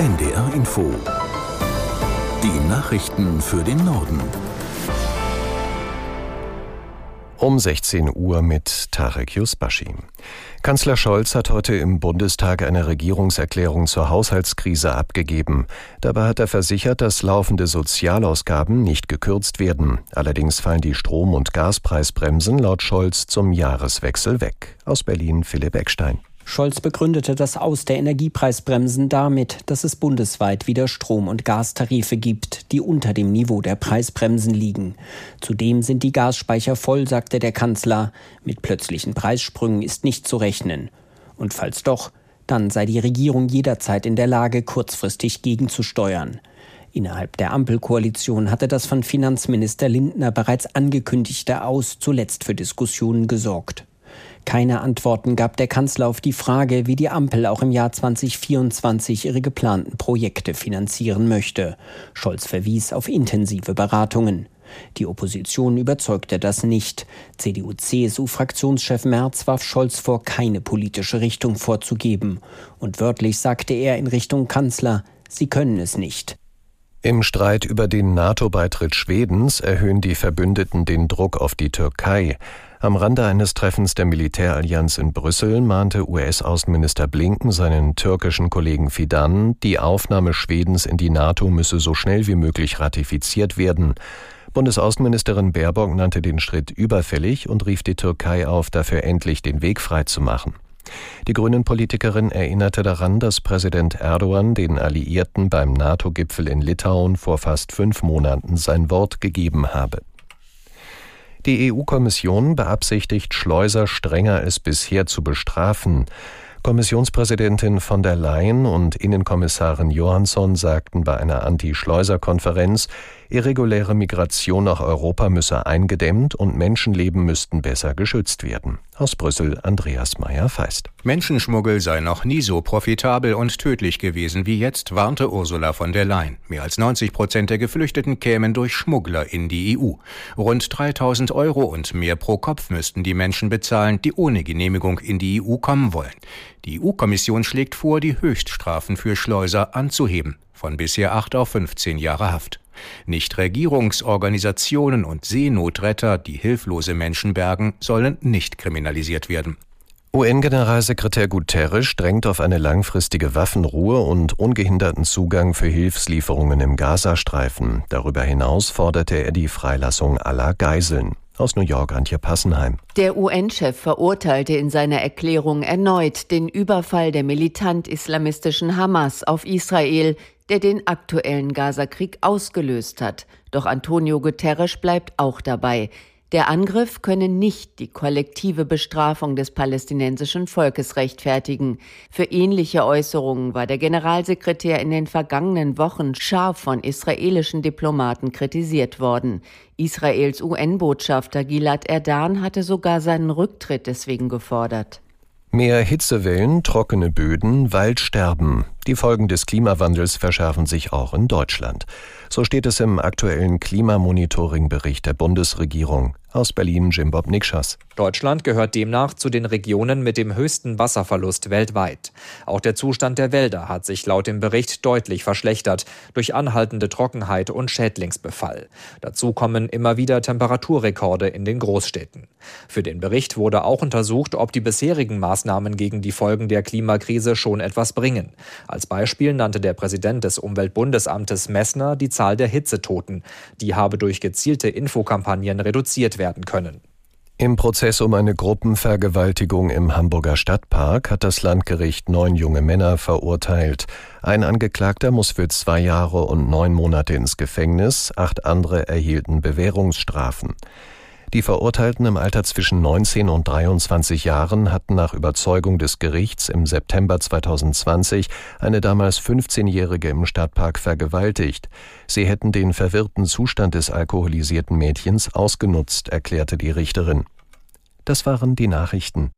NDR Info. Die Nachrichten für den Norden. Um 16 Uhr mit Tarek Yusbashi. Kanzler Scholz hat heute im Bundestag eine Regierungserklärung zur Haushaltskrise abgegeben. Dabei hat er versichert, dass laufende Sozialausgaben nicht gekürzt werden. Allerdings fallen die Strom- und Gaspreisbremsen laut Scholz zum Jahreswechsel weg. Aus Berlin Philipp Eckstein. Scholz begründete das Aus der Energiepreisbremsen damit, dass es bundesweit wieder Strom- und Gastarife gibt, die unter dem Niveau der Preisbremsen liegen. Zudem sind die Gasspeicher voll, sagte der Kanzler. Mit plötzlichen Preissprüngen ist nicht zu rechnen. Und falls doch, dann sei die Regierung jederzeit in der Lage, kurzfristig gegenzusteuern. Innerhalb der Ampelkoalition hatte das von Finanzminister Lindner bereits angekündigte Aus zuletzt für Diskussionen gesorgt. Keine Antworten gab der Kanzler auf die Frage, wie die Ampel auch im Jahr 2024 ihre geplanten Projekte finanzieren möchte. Scholz verwies auf intensive Beratungen. Die Opposition überzeugte das nicht. CDU-CSU-Fraktionschef Merz warf Scholz vor, keine politische Richtung vorzugeben. Und wörtlich sagte er in Richtung Kanzler, Sie können es nicht. Im Streit über den NATO-Beitritt Schwedens erhöhen die Verbündeten den Druck auf die Türkei. Am Rande eines Treffens der Militärallianz in Brüssel mahnte US-Außenminister Blinken seinen türkischen Kollegen Fidan, die Aufnahme Schwedens in die NATO müsse so schnell wie möglich ratifiziert werden. Bundesaußenministerin Baerbock nannte den Schritt überfällig und rief die Türkei auf, dafür endlich den Weg freizumachen. Die Grünen-Politikerin erinnerte daran, dass Präsident Erdogan den Alliierten beim NATO-Gipfel in Litauen vor fast fünf Monaten sein Wort gegeben habe. Die EU-Kommission beabsichtigt, Schleuser strenger als bisher zu bestrafen. Kommissionspräsidentin von der Leyen und Innenkommissarin Johansson sagten bei einer Anti-Schleuser-Konferenz, irreguläre Migration nach Europa müsse eingedämmt und Menschenleben müssten besser geschützt werden. Aus Brüssel Andreas Meyer-Feist. Menschenschmuggel sei noch nie so profitabel und tödlich gewesen wie jetzt, warnte Ursula von der Leyen. Mehr als 90 Prozent der Geflüchteten kämen durch Schmuggler in die EU. Rund 3000 Euro und mehr pro Kopf müssten die Menschen bezahlen, die ohne Genehmigung in die EU kommen wollen. Die EU-Kommission schlägt vor, die Höchststrafen für Schleuser anzuheben, von bisher acht auf 15 Jahre Haft. Nichtregierungsorganisationen und Seenotretter, die hilflose Menschen bergen, sollen nicht kriminalisiert werden. UN-Generalsekretär Guterres drängt auf eine langfristige Waffenruhe und ungehinderten Zugang für Hilfslieferungen im Gazastreifen. Darüber hinaus forderte er die Freilassung aller Geiseln. Aus New York Antje Passenheim. Der UN-Chef verurteilte in seiner Erklärung erneut den Überfall der militant-islamistischen Hamas auf Israel, der den aktuellen Gazakrieg ausgelöst hat. Doch Antonio Guterres bleibt auch dabei. Der Angriff könne nicht die kollektive Bestrafung des palästinensischen Volkes rechtfertigen. Für ähnliche Äußerungen war der Generalsekretär in den vergangenen Wochen scharf von israelischen Diplomaten kritisiert worden. Israels UN-Botschafter Gilad Erdan hatte sogar seinen Rücktritt deswegen gefordert. Mehr Hitzewellen, trockene Böden, Waldsterben. Die Folgen des Klimawandels verschärfen sich auch in Deutschland. So steht es im aktuellen Klimamonitoring-Bericht der Bundesregierung. Aus Berlin Jim Bob Nikschas. Deutschland gehört demnach zu den Regionen mit dem höchsten Wasserverlust weltweit. Auch der Zustand der Wälder hat sich laut dem Bericht deutlich verschlechtert durch anhaltende Trockenheit und Schädlingsbefall. Dazu kommen immer wieder Temperaturrekorde in den Großstädten. Für den Bericht wurde auch untersucht, ob die bisherigen Maßnahmen gegen die Folgen der Klimakrise schon etwas bringen. Als Beispiel nannte der Präsident des Umweltbundesamtes Messner die Zahl der Hitzetoten. Die habe durch gezielte Infokampagnen reduziert werden können. Im Prozess um eine Gruppenvergewaltigung im Hamburger Stadtpark hat das Landgericht neun junge Männer verurteilt. Ein Angeklagter muss für zwei Jahre und neun Monate ins Gefängnis, acht andere erhielten Bewährungsstrafen. Die Verurteilten im Alter zwischen 19 und 23 Jahren hatten nach Überzeugung des Gerichts im September 2020 eine damals 15-Jährige im Stadtpark vergewaltigt. Sie hätten den verwirrten Zustand des alkoholisierten Mädchens ausgenutzt, erklärte die Richterin. Das waren die Nachrichten.